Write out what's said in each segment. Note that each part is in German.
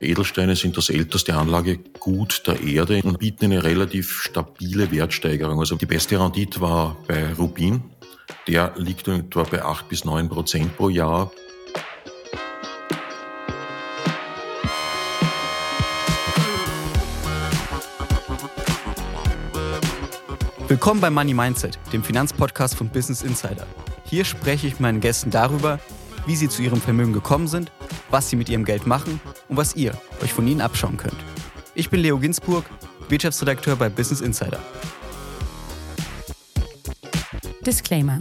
Edelsteine sind das älteste Anlagegut der Erde und bieten eine relativ stabile Wertsteigerung. Also die beste Rendite war bei Rubin. Der liegt etwa bei 8 bis 9 Prozent pro Jahr. Willkommen bei Money Mindset, dem Finanzpodcast von Business Insider. Hier spreche ich mit meinen Gästen darüber, wie sie zu ihrem Vermögen gekommen sind, was sie mit ihrem Geld machen und was ihr euch von ihnen abschauen könnt. Ich bin Leo Ginsburg, Wirtschaftsredakteur bei Business Insider. Disclaimer.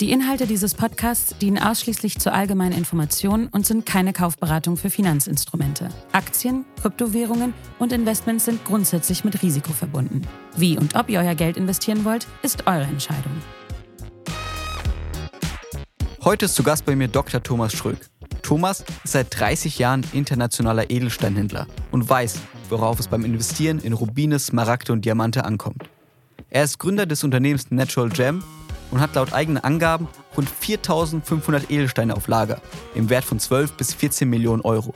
Die Inhalte dieses Podcasts dienen ausschließlich zur allgemeinen Information und sind keine Kaufberatung für Finanzinstrumente. Aktien, Kryptowährungen und Investments sind grundsätzlich mit Risiko verbunden. Wie und ob ihr euer Geld investieren wollt, ist eure Entscheidung. Heute ist zu Gast bei mir Dr. Thomas Schröck. Thomas ist seit 30 Jahren internationaler Edelsteinhändler und weiß, worauf es beim Investieren in Rubine, Smaragde und Diamante ankommt. Er ist Gründer des Unternehmens Natural Gem und hat laut eigenen Angaben rund 4500 Edelsteine auf Lager im Wert von 12 bis 14 Millionen Euro.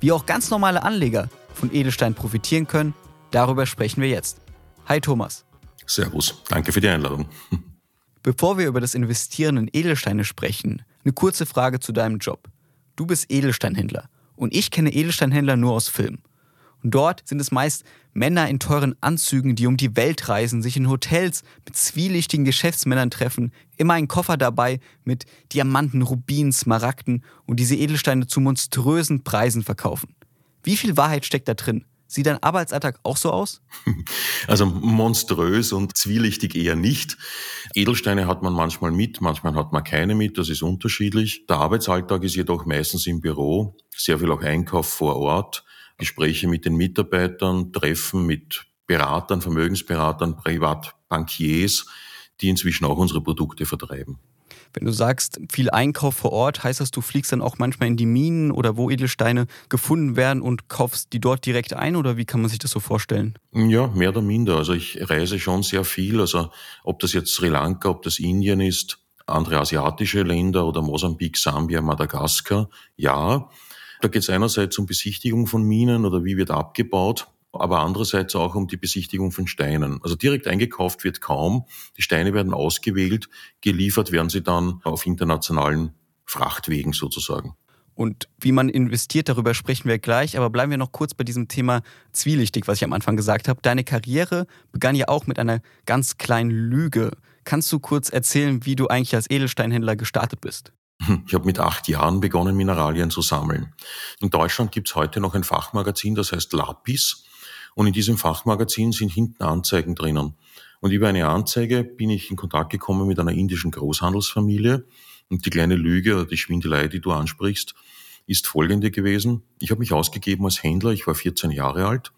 Wie auch ganz normale Anleger von Edelsteinen profitieren können, darüber sprechen wir jetzt. Hi Thomas. Servus, danke für die Einladung. Bevor wir über das Investieren in Edelsteine sprechen, eine kurze Frage zu deinem Job. Du bist Edelsteinhändler und ich kenne Edelsteinhändler nur aus Filmen. Und dort sind es meist Männer in teuren Anzügen, die um die Welt reisen, sich in Hotels mit zwielichtigen Geschäftsmännern treffen, immer ein Koffer dabei mit Diamanten, Rubinen, Smaragden und diese Edelsteine zu monströsen Preisen verkaufen. Wie viel Wahrheit steckt da drin? Sieht dein Arbeitsalltag auch so aus? Also monströs und zwielichtig eher nicht. Edelsteine hat man manchmal mit, manchmal hat man keine mit, das ist unterschiedlich. Der Arbeitsalltag ist jedoch meistens im Büro, sehr viel auch Einkauf vor Ort, Gespräche mit den Mitarbeitern, Treffen mit Beratern, Vermögensberatern, Privatbankiers, die inzwischen auch unsere Produkte vertreiben. Wenn du sagst, viel Einkauf vor Ort, heißt das, du fliegst dann auch manchmal in die Minen oder wo Edelsteine gefunden werden und kaufst die dort direkt ein oder wie kann man sich das so vorstellen? Ja, mehr oder minder. Also ich reise schon sehr viel. Also ob das jetzt Sri Lanka, ob das Indien ist, andere asiatische Länder oder Mosambik, Sambia, Madagaskar, ja. Da geht es einerseits um Besichtigung von Minen oder wie wird abgebaut aber andererseits auch um die Besichtigung von Steinen. Also direkt eingekauft wird kaum. Die Steine werden ausgewählt, geliefert werden sie dann auf internationalen Frachtwegen sozusagen. Und wie man investiert, darüber sprechen wir gleich. Aber bleiben wir noch kurz bei diesem Thema zwielichtig, was ich am Anfang gesagt habe. Deine Karriere begann ja auch mit einer ganz kleinen Lüge. Kannst du kurz erzählen, wie du eigentlich als Edelsteinhändler gestartet bist? Ich habe mit acht Jahren begonnen, Mineralien zu sammeln. In Deutschland gibt es heute noch ein Fachmagazin, das heißt Lapis. Und in diesem Fachmagazin sind hinten Anzeigen drinnen. Und über eine Anzeige bin ich in Kontakt gekommen mit einer indischen Großhandelsfamilie. Und die kleine Lüge oder die Schwindelei, die du ansprichst, ist folgende gewesen. Ich habe mich ausgegeben als Händler, ich war 14 Jahre alt.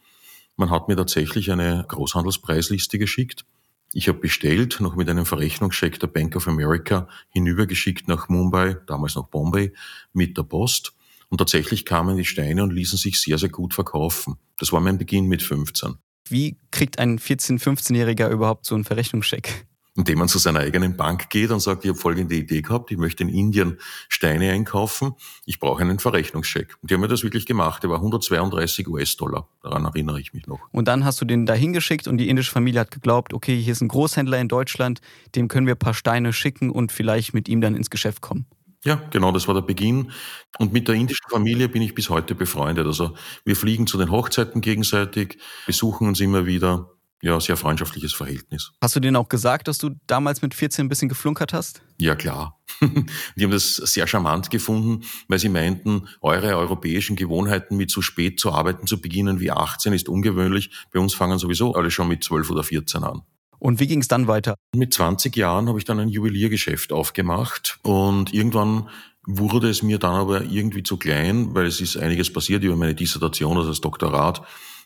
Man hat mir tatsächlich eine Großhandelspreisliste geschickt. Ich habe bestellt, noch mit einem Verrechnungscheck der Bank of America hinübergeschickt nach Mumbai, damals noch Bombay, mit der Post. Und tatsächlich kamen die Steine und ließen sich sehr, sehr gut verkaufen. Das war mein Beginn mit 15. Wie kriegt ein 14-, 15-Jähriger überhaupt so einen Verrechnungscheck? Indem man zu seiner eigenen Bank geht und sagt, ich habe folgende Idee gehabt, ich möchte in Indien Steine einkaufen, ich brauche einen Verrechnungscheck. Und die haben mir das wirklich gemacht, der war 132 US-Dollar, daran erinnere ich mich noch. Und dann hast du den da hingeschickt und die indische Familie hat geglaubt, okay, hier ist ein Großhändler in Deutschland, dem können wir ein paar Steine schicken und vielleicht mit ihm dann ins Geschäft kommen. Ja, genau, das war der Beginn. Und mit der indischen Familie bin ich bis heute befreundet. Also wir fliegen zu den Hochzeiten gegenseitig, besuchen uns immer wieder. Ja, sehr freundschaftliches Verhältnis. Hast du denen auch gesagt, dass du damals mit 14 ein bisschen geflunkert hast? Ja, klar. Die haben das sehr charmant gefunden, weil sie meinten, eure europäischen Gewohnheiten mit so spät zu arbeiten zu beginnen wie 18 ist ungewöhnlich. Bei uns fangen sowieso alle schon mit 12 oder 14 an. Und wie ging es dann weiter? Mit 20 Jahren habe ich dann ein Juweliergeschäft aufgemacht und irgendwann wurde es mir dann aber irgendwie zu klein, weil es ist einiges passiert über meine Dissertation, also das Doktorat.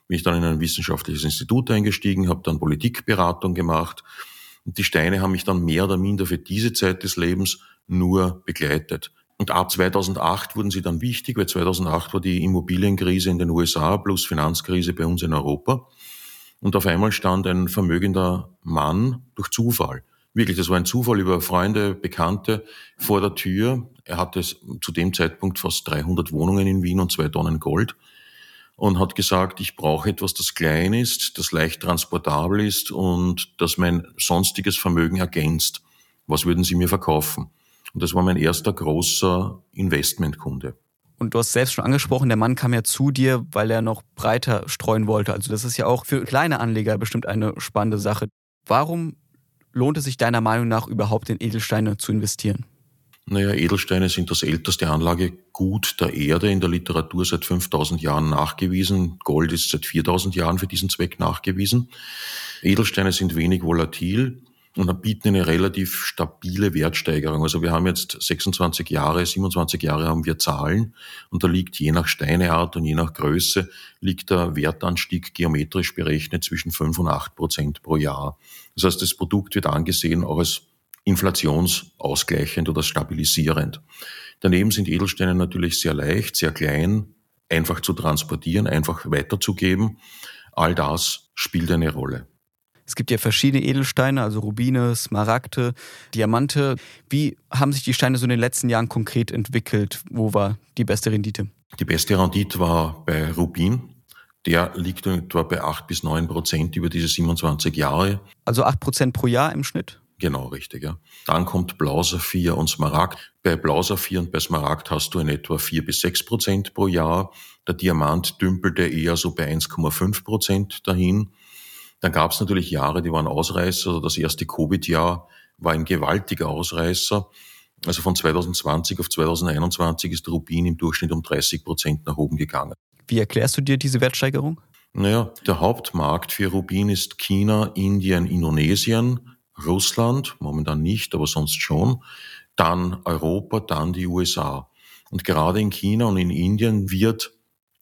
Bin ich dann in ein wissenschaftliches Institut eingestiegen, habe dann Politikberatung gemacht. Und die Steine haben mich dann mehr oder minder für diese Zeit des Lebens nur begleitet. Und ab 2008 wurden sie dann wichtig, weil 2008 war die Immobilienkrise in den USA plus Finanzkrise bei uns in Europa. Und auf einmal stand ein vermögender Mann durch Zufall. Wirklich, das war ein Zufall über Freunde, Bekannte vor der Tür. Er hatte zu dem Zeitpunkt fast 300 Wohnungen in Wien und zwei Tonnen Gold und hat gesagt, ich brauche etwas, das klein ist, das leicht transportabel ist und das mein sonstiges Vermögen ergänzt. Was würden Sie mir verkaufen? Und das war mein erster großer Investmentkunde. Und du hast selbst schon angesprochen, der Mann kam ja zu dir, weil er noch breiter streuen wollte. Also das ist ja auch für kleine Anleger bestimmt eine spannende Sache. Warum lohnt es sich deiner Meinung nach überhaupt in Edelsteine zu investieren? Naja, Edelsteine sind das älteste Anlagegut der Erde in der Literatur seit 5000 Jahren nachgewiesen. Gold ist seit 4000 Jahren für diesen Zweck nachgewiesen. Edelsteine sind wenig volatil und bieten eine relativ stabile Wertsteigerung. Also wir haben jetzt 26 Jahre, 27 Jahre haben wir Zahlen und da liegt je nach Steineart und je nach Größe liegt der Wertanstieg geometrisch berechnet zwischen 5 und 8 Prozent pro Jahr. Das heißt, das Produkt wird angesehen auch als inflationsausgleichend oder stabilisierend. Daneben sind Edelsteine natürlich sehr leicht, sehr klein, einfach zu transportieren, einfach weiterzugeben. All das spielt eine Rolle. Es gibt ja verschiedene Edelsteine, also Rubine, Smaragde, Diamante. Wie haben sich die Steine so in den letzten Jahren konkret entwickelt? Wo war die beste Rendite? Die beste Rendite war bei Rubin. Der liegt etwa bei 8 bis 9 Prozent über diese 27 Jahre. Also 8 Prozent pro Jahr im Schnitt? Genau, richtig, ja. Dann kommt Blausaphir und Smaragd. Bei Blausaphir und bei Smaragd hast du in etwa 4 bis 6 Prozent pro Jahr. Der Diamant dümpelte eher so bei 1,5 Prozent dahin. Dann gab es natürlich Jahre, die waren Ausreißer. Also das erste Covid-Jahr war ein gewaltiger Ausreißer. Also von 2020 auf 2021 ist Rubin im Durchschnitt um 30 Prozent nach oben gegangen. Wie erklärst du dir diese Wertsteigerung? Naja, der Hauptmarkt für Rubin ist China, Indien, Indonesien. Russland, momentan nicht, aber sonst schon, dann Europa, dann die USA. Und gerade in China und in Indien wird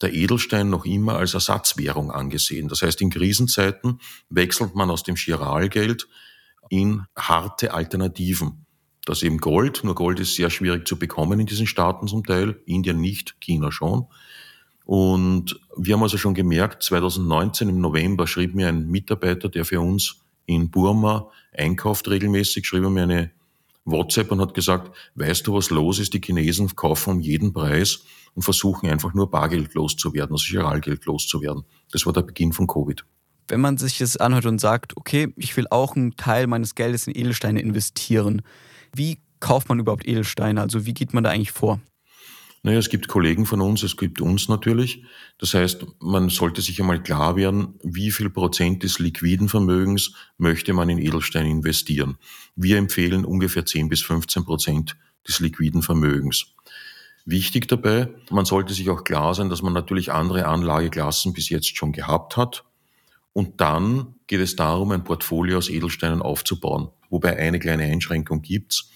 der Edelstein noch immer als Ersatzwährung angesehen. Das heißt, in Krisenzeiten wechselt man aus dem Chiralgeld in harte Alternativen. Das eben Gold, nur Gold ist sehr schwierig zu bekommen in diesen Staaten zum Teil, Indien nicht, China schon. Und wir haben also schon gemerkt, 2019 im November schrieb mir ein Mitarbeiter, der für uns in Burma einkauft regelmäßig, schrieb mir eine WhatsApp und hat gesagt, weißt du, was los ist? Die Chinesen kaufen um jeden Preis und versuchen einfach nur Bargeld loszuwerden, also Giralgeld loszuwerden. Das war der Beginn von Covid. Wenn man sich das anhört und sagt, okay, ich will auch einen Teil meines Geldes in Edelsteine investieren, wie kauft man überhaupt Edelsteine? Also wie geht man da eigentlich vor? Naja, es gibt Kollegen von uns, es gibt uns natürlich. Das heißt, man sollte sich einmal klar werden, wie viel Prozent des liquiden Vermögens möchte man in Edelsteine investieren. Wir empfehlen ungefähr 10 bis 15 Prozent des liquiden Vermögens. Wichtig dabei, man sollte sich auch klar sein, dass man natürlich andere Anlageklassen bis jetzt schon gehabt hat. Und dann geht es darum, ein Portfolio aus Edelsteinen aufzubauen. Wobei eine kleine Einschränkung gibt's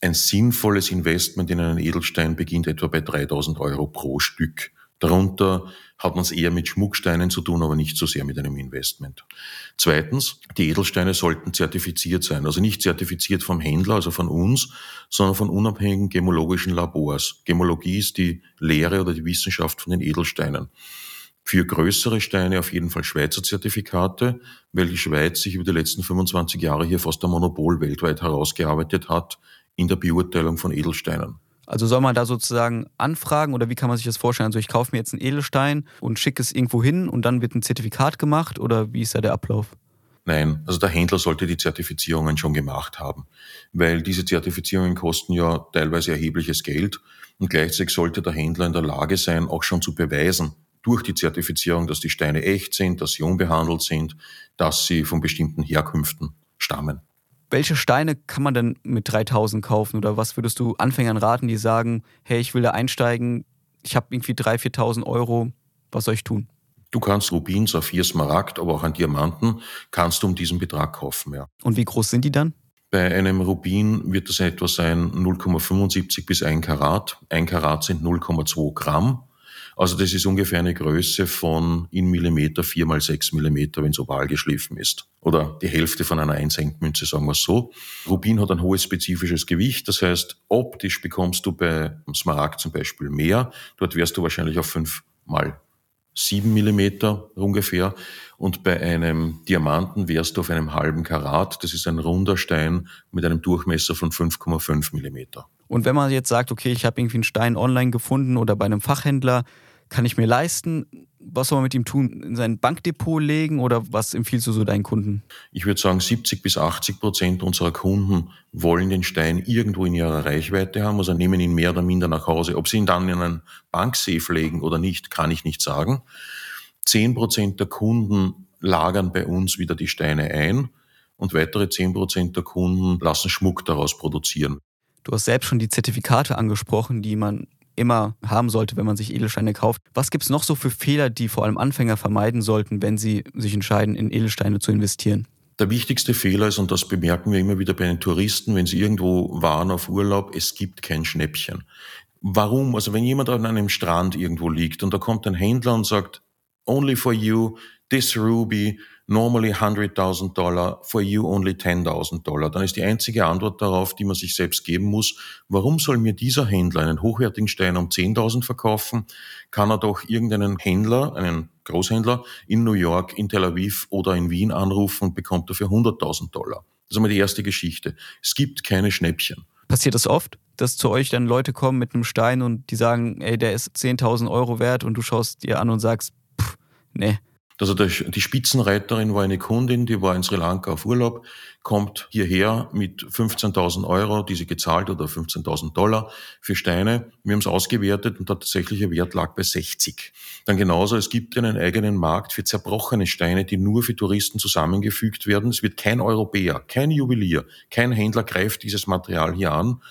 ein sinnvolles Investment in einen Edelstein beginnt etwa bei 3000 Euro pro Stück. Darunter hat man es eher mit Schmucksteinen zu tun, aber nicht so sehr mit einem Investment. Zweitens, die Edelsteine sollten zertifiziert sein. Also nicht zertifiziert vom Händler, also von uns, sondern von unabhängigen gemologischen Labors. Gemologie ist die Lehre oder die Wissenschaft von den Edelsteinen. Für größere Steine auf jeden Fall Schweizer Zertifikate, weil die Schweiz sich über die letzten 25 Jahre hier fast ein Monopol weltweit herausgearbeitet hat in der Beurteilung von Edelsteinen. Also soll man da sozusagen anfragen oder wie kann man sich das vorstellen? Also ich kaufe mir jetzt einen Edelstein und schicke es irgendwo hin und dann wird ein Zertifikat gemacht oder wie ist da der Ablauf? Nein, also der Händler sollte die Zertifizierungen schon gemacht haben, weil diese Zertifizierungen kosten ja teilweise erhebliches Geld und gleichzeitig sollte der Händler in der Lage sein, auch schon zu beweisen durch die Zertifizierung, dass die Steine echt sind, dass sie unbehandelt sind, dass sie von bestimmten Herkünften stammen. Welche Steine kann man denn mit 3000 kaufen oder was würdest du Anfängern raten, die sagen, hey, ich will da einsteigen, ich habe irgendwie 3.000, 4.000 Euro, was soll ich tun? Du kannst Rubin, Saphir, Smaragd, aber auch an Diamanten kannst du um diesen Betrag kaufen, ja. Und wie groß sind die dann? Bei einem Rubin wird das etwa sein 0,75 bis 1 Karat. 1 Karat sind 0,2 Gramm. Also das ist ungefähr eine Größe von in Millimeter, vier mal sechs Millimeter, wenn es oval geschliffen ist. Oder die Hälfte von einer Einsenkmünze, sagen wir so. Rubin hat ein hohes spezifisches Gewicht. Das heißt, optisch bekommst du bei Smaragd zum Beispiel mehr. Dort wärst du wahrscheinlich auf fünf mal sieben Millimeter ungefähr. Und bei einem Diamanten wärst du auf einem halben Karat. Das ist ein runder Stein mit einem Durchmesser von 5,5 Millimeter. Und wenn man jetzt sagt, okay, ich habe irgendwie einen Stein online gefunden oder bei einem Fachhändler, kann ich mir leisten? Was soll man mit ihm tun? In sein Bankdepot legen oder was empfiehlst du so deinen Kunden? Ich würde sagen, 70 bis 80 Prozent unserer Kunden wollen den Stein irgendwo in ihrer Reichweite haben, also nehmen ihn mehr oder minder nach Hause. Ob sie ihn dann in einen Banksafe legen oder nicht, kann ich nicht sagen. 10 Prozent der Kunden lagern bei uns wieder die Steine ein und weitere 10 Prozent der Kunden lassen Schmuck daraus produzieren. Du hast selbst schon die Zertifikate angesprochen, die man immer haben sollte, wenn man sich Edelsteine kauft. Was gibt es noch so für Fehler, die vor allem Anfänger vermeiden sollten, wenn sie sich entscheiden, in Edelsteine zu investieren? Der wichtigste Fehler ist, und das bemerken wir immer wieder bei den Touristen, wenn sie irgendwo waren auf Urlaub, es gibt kein Schnäppchen. Warum? Also wenn jemand an einem Strand irgendwo liegt und da kommt ein Händler und sagt, only for you, this ruby, normally 100.000 Dollar, for you only 10.000 Dollar. Dann ist die einzige Antwort darauf, die man sich selbst geben muss, warum soll mir dieser Händler einen hochwertigen Stein um 10.000 verkaufen? Kann er doch irgendeinen Händler, einen Großhändler in New York, in Tel Aviv oder in Wien anrufen und bekommt dafür 100.000 Dollar. Das ist einmal die erste Geschichte. Es gibt keine Schnäppchen. Passiert das oft, dass zu euch dann Leute kommen mit einem Stein und die sagen, ey, der ist 10.000 Euro wert und du schaust dir an und sagst, pff, nee, also die Spitzenreiterin war eine Kundin, die war in Sri Lanka auf Urlaub, kommt hierher mit 15.000 Euro, die sie gezahlt oder 15.000 Dollar für Steine. Wir haben es ausgewertet und der tatsächliche Wert lag bei 60. Dann genauso, es gibt einen eigenen Markt für zerbrochene Steine, die nur für Touristen zusammengefügt werden. Es wird kein Europäer, kein Juwelier, kein Händler greift dieses Material hier an.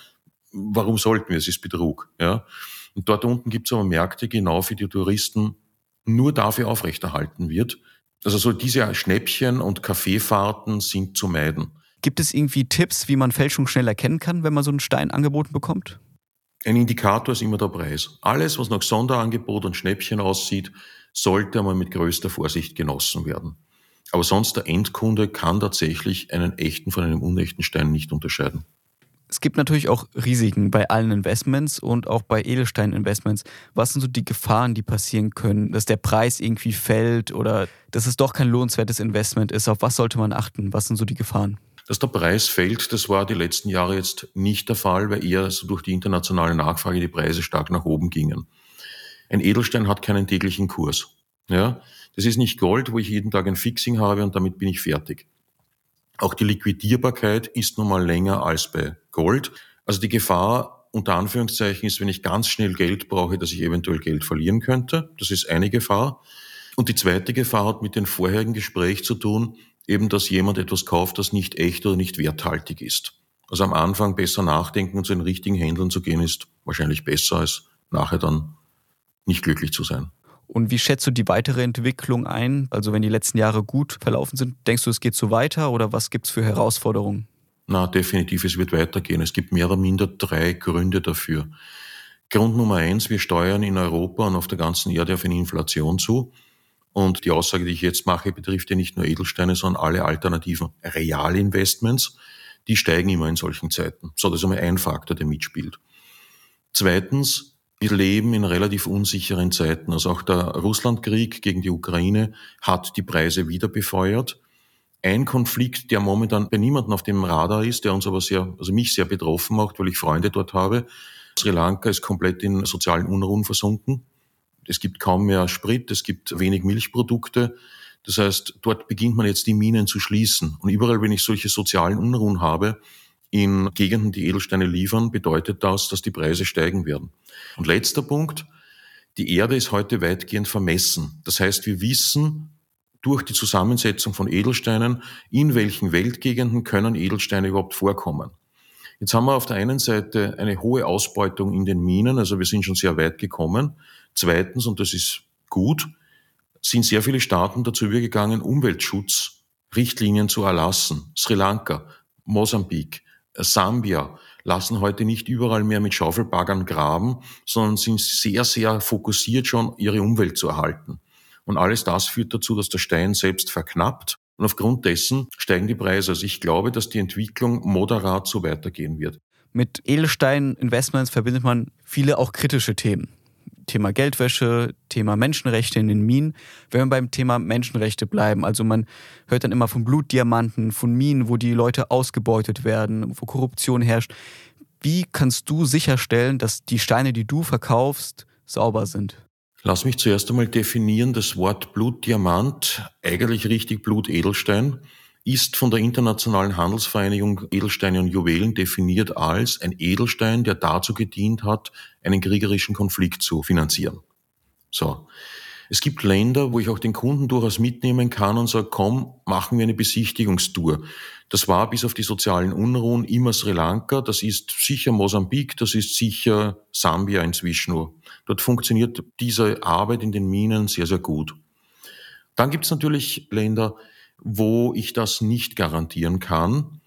Warum sollten wir? Es ist Betrug. Ja? Und dort unten gibt es aber Märkte genau für die Touristen, nur dafür aufrechterhalten wird. Also so diese Schnäppchen und Kaffeefahrten sind zu meiden. Gibt es irgendwie Tipps, wie man Fälschung schnell erkennen kann, wenn man so einen Stein angeboten bekommt? Ein Indikator ist immer der Preis. Alles, was nach Sonderangebot und Schnäppchen aussieht, sollte einmal mit größter Vorsicht genossen werden. Aber sonst der Endkunde kann tatsächlich einen echten von einem unechten Stein nicht unterscheiden. Es gibt natürlich auch Risiken bei allen Investments und auch bei Edelstein-Investments. Was sind so die Gefahren, die passieren können, dass der Preis irgendwie fällt oder dass es doch kein lohnenswertes Investment ist? Auf was sollte man achten? Was sind so die Gefahren? Dass der Preis fällt, das war die letzten Jahre jetzt nicht der Fall, weil eher so durch die internationale Nachfrage die Preise stark nach oben gingen. Ein Edelstein hat keinen täglichen Kurs. Ja, das ist nicht Gold, wo ich jeden Tag ein Fixing habe und damit bin ich fertig. Auch die Liquidierbarkeit ist nun mal länger als bei Gold. Also die Gefahr unter Anführungszeichen ist, wenn ich ganz schnell Geld brauche, dass ich eventuell Geld verlieren könnte. Das ist eine Gefahr. Und die zweite Gefahr hat mit dem vorherigen Gespräch zu tun, eben dass jemand etwas kauft, das nicht echt oder nicht werthaltig ist. Also am Anfang besser nachdenken und zu den richtigen Händlern zu gehen, ist wahrscheinlich besser als nachher dann nicht glücklich zu sein. Und wie schätzt du die weitere Entwicklung ein? Also wenn die letzten Jahre gut verlaufen sind, denkst du, es geht so weiter oder was gibt es für Herausforderungen? Na, definitiv, es wird weitergehen. Es gibt mehr oder minder drei Gründe dafür. Grund Nummer eins, wir steuern in Europa und auf der ganzen Erde auf eine Inflation zu. Und die Aussage, die ich jetzt mache, betrifft ja nicht nur Edelsteine, sondern alle alternativen Realinvestments. Die steigen immer in solchen Zeiten. So, das ist einmal ein Faktor, der mitspielt. Zweitens, wir leben in relativ unsicheren Zeiten. Also auch der Russlandkrieg gegen die Ukraine hat die Preise wieder befeuert. Ein Konflikt, der momentan bei niemandem auf dem Radar ist, der uns aber sehr, also mich sehr betroffen macht, weil ich Freunde dort habe. Sri Lanka ist komplett in sozialen Unruhen versunken. Es gibt kaum mehr Sprit, es gibt wenig Milchprodukte. Das heißt, dort beginnt man jetzt die Minen zu schließen. Und überall, wenn ich solche sozialen Unruhen habe, in Gegenden, die Edelsteine liefern, bedeutet das, dass die Preise steigen werden. Und letzter Punkt, die Erde ist heute weitgehend vermessen. Das heißt, wir wissen durch die Zusammensetzung von Edelsteinen, in welchen Weltgegenden können Edelsteine überhaupt vorkommen. Jetzt haben wir auf der einen Seite eine hohe Ausbeutung in den Minen, also wir sind schon sehr weit gekommen. Zweitens, und das ist gut, sind sehr viele Staaten dazu übergegangen, Umweltschutzrichtlinien zu erlassen. Sri Lanka, Mosambik, Sambia lassen heute nicht überall mehr mit Schaufelbaggern graben, sondern sind sehr, sehr fokussiert schon, ihre Umwelt zu erhalten. Und alles das führt dazu, dass der Stein selbst verknappt. Und aufgrund dessen steigen die Preise. Also ich glaube, dass die Entwicklung moderat so weitergehen wird. Mit Edelstein-Investments verbindet man viele auch kritische Themen. Thema Geldwäsche, Thema Menschenrechte in den Minen. Wenn wir beim Thema Menschenrechte bleiben, also man hört dann immer von Blutdiamanten, von Minen, wo die Leute ausgebeutet werden, wo Korruption herrscht. Wie kannst du sicherstellen, dass die Steine, die du verkaufst, sauber sind? Lass mich zuerst einmal definieren, das Wort Blutdiamant, eigentlich richtig Blutedelstein, ist von der Internationalen Handelsvereinigung Edelsteine und Juwelen definiert als ein Edelstein, der dazu gedient hat, einen kriegerischen Konflikt zu finanzieren. So. Es gibt Länder, wo ich auch den Kunden durchaus mitnehmen kann und sage, komm, machen wir eine Besichtigungstour. Das war bis auf die sozialen Unruhen immer Sri Lanka, das ist sicher Mosambik, das ist sicher Sambia inzwischen. Dort funktioniert diese Arbeit in den Minen sehr, sehr gut. Dann gibt es natürlich Länder, wo ich das nicht garantieren kann.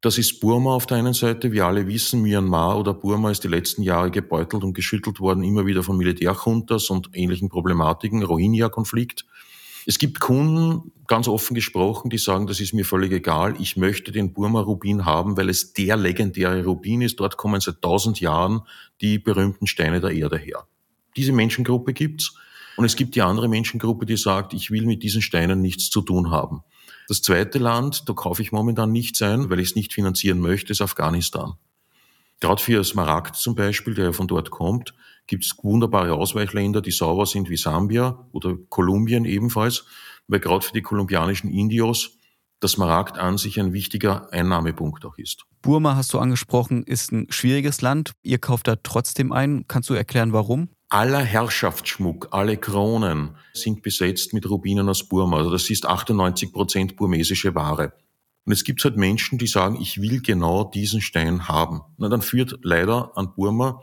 Das ist Burma auf der einen Seite. Wir alle wissen, Myanmar oder Burma ist die letzten Jahre gebeutelt und geschüttelt worden, immer wieder von Militärjuntas und ähnlichen Problematiken, Rohingya-Konflikt. Es gibt Kunden, ganz offen gesprochen, die sagen, das ist mir völlig egal, ich möchte den Burma-Rubin haben, weil es der legendäre Rubin ist. Dort kommen seit tausend Jahren die berühmten Steine der Erde her. Diese Menschengruppe gibt's. Und es gibt die andere Menschengruppe, die sagt, ich will mit diesen Steinen nichts zu tun haben. Das zweite Land, da kaufe ich momentan nichts ein, weil ich es nicht finanzieren möchte, ist Afghanistan. Gerade für Smaragd zum Beispiel, der ja von dort kommt, gibt es wunderbare Ausweichländer, die sauber sind wie Sambia oder Kolumbien ebenfalls, weil gerade für die kolumbianischen Indios das Smaragd an sich ein wichtiger Einnahmepunkt auch ist. Burma hast du angesprochen, ist ein schwieriges Land. Ihr kauft da trotzdem ein. Kannst du erklären, warum? Aller Herrschaftsschmuck, alle Kronen sind besetzt mit Rubinen aus Burma. Also das ist 98 Prozent burmesische Ware. Und es gibt halt Menschen, die sagen, ich will genau diesen Stein haben. Na, dann führt leider an Burma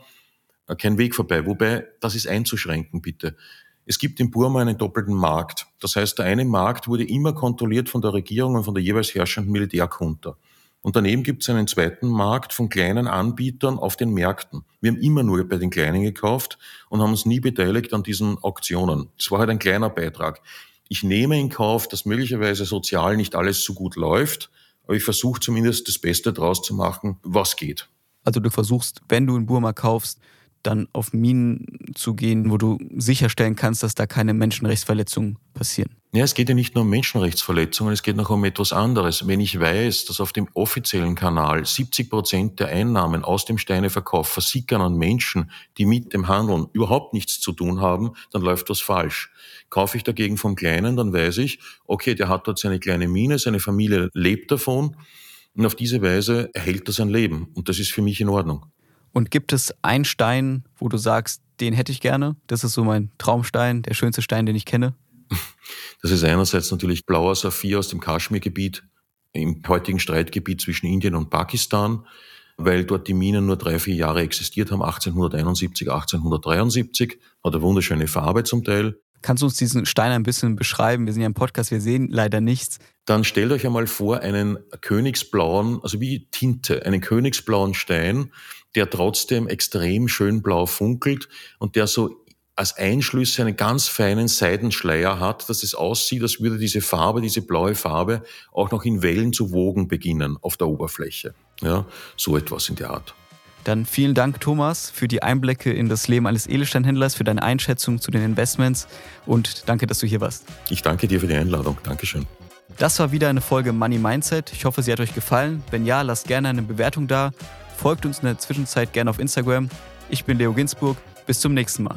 äh, kein Weg vorbei. Wobei, das ist einzuschränken, bitte. Es gibt in Burma einen doppelten Markt. Das heißt, der eine Markt wurde immer kontrolliert von der Regierung und von der jeweils herrschenden Militärkunta. Und daneben gibt es einen zweiten Markt von kleinen Anbietern auf den Märkten. Wir haben immer nur bei den Kleinen gekauft und haben uns nie beteiligt an diesen Auktionen. Das war halt ein kleiner Beitrag. Ich nehme in Kauf, dass möglicherweise sozial nicht alles so gut läuft, aber ich versuche zumindest das Beste draus zu machen, was geht. Also du versuchst, wenn du in Burma kaufst, dann auf Minen zu gehen, wo du sicherstellen kannst, dass da keine Menschenrechtsverletzungen passieren. Ja, es geht ja nicht nur um Menschenrechtsverletzungen, es geht noch um etwas anderes. Wenn ich weiß, dass auf dem offiziellen Kanal 70 Prozent der Einnahmen aus dem Steineverkauf versickern an Menschen, die mit dem Handeln überhaupt nichts zu tun haben, dann läuft was falsch. Kaufe ich dagegen vom Kleinen, dann weiß ich, okay, der hat dort seine kleine Mine, seine Familie lebt davon und auf diese Weise erhält er sein Leben und das ist für mich in Ordnung. Und gibt es einen Stein, wo du sagst, den hätte ich gerne? Das ist so mein Traumstein, der schönste Stein, den ich kenne. Das ist einerseits natürlich blauer Saphir aus dem Kaschmirgebiet, im heutigen Streitgebiet zwischen Indien und Pakistan, weil dort die Minen nur drei, vier Jahre existiert haben, 1871, 1873, hat eine wunderschöne Farbe zum Teil. Kannst du uns diesen Stein ein bisschen beschreiben? Wir sind ja im Podcast, wir sehen leider nichts. Dann stellt euch einmal vor einen königsblauen, also wie Tinte, einen königsblauen Stein, der trotzdem extrem schön blau funkelt und der so als Einschlüsse einen ganz feinen Seidenschleier hat, dass es aussieht, als würde diese Farbe, diese blaue Farbe auch noch in Wellen zu wogen beginnen auf der Oberfläche. Ja, so etwas in der Art. Dann vielen Dank, Thomas, für die Einblicke in das Leben eines Edelsteinhändlers, für deine Einschätzung zu den Investments und danke, dass du hier warst. Ich danke dir für die Einladung. Dankeschön. Das war wieder eine Folge Money Mindset. Ich hoffe, sie hat euch gefallen. Wenn ja, lasst gerne eine Bewertung da. Folgt uns in der Zwischenzeit gerne auf Instagram. Ich bin Leo Ginsburg. Bis zum nächsten Mal.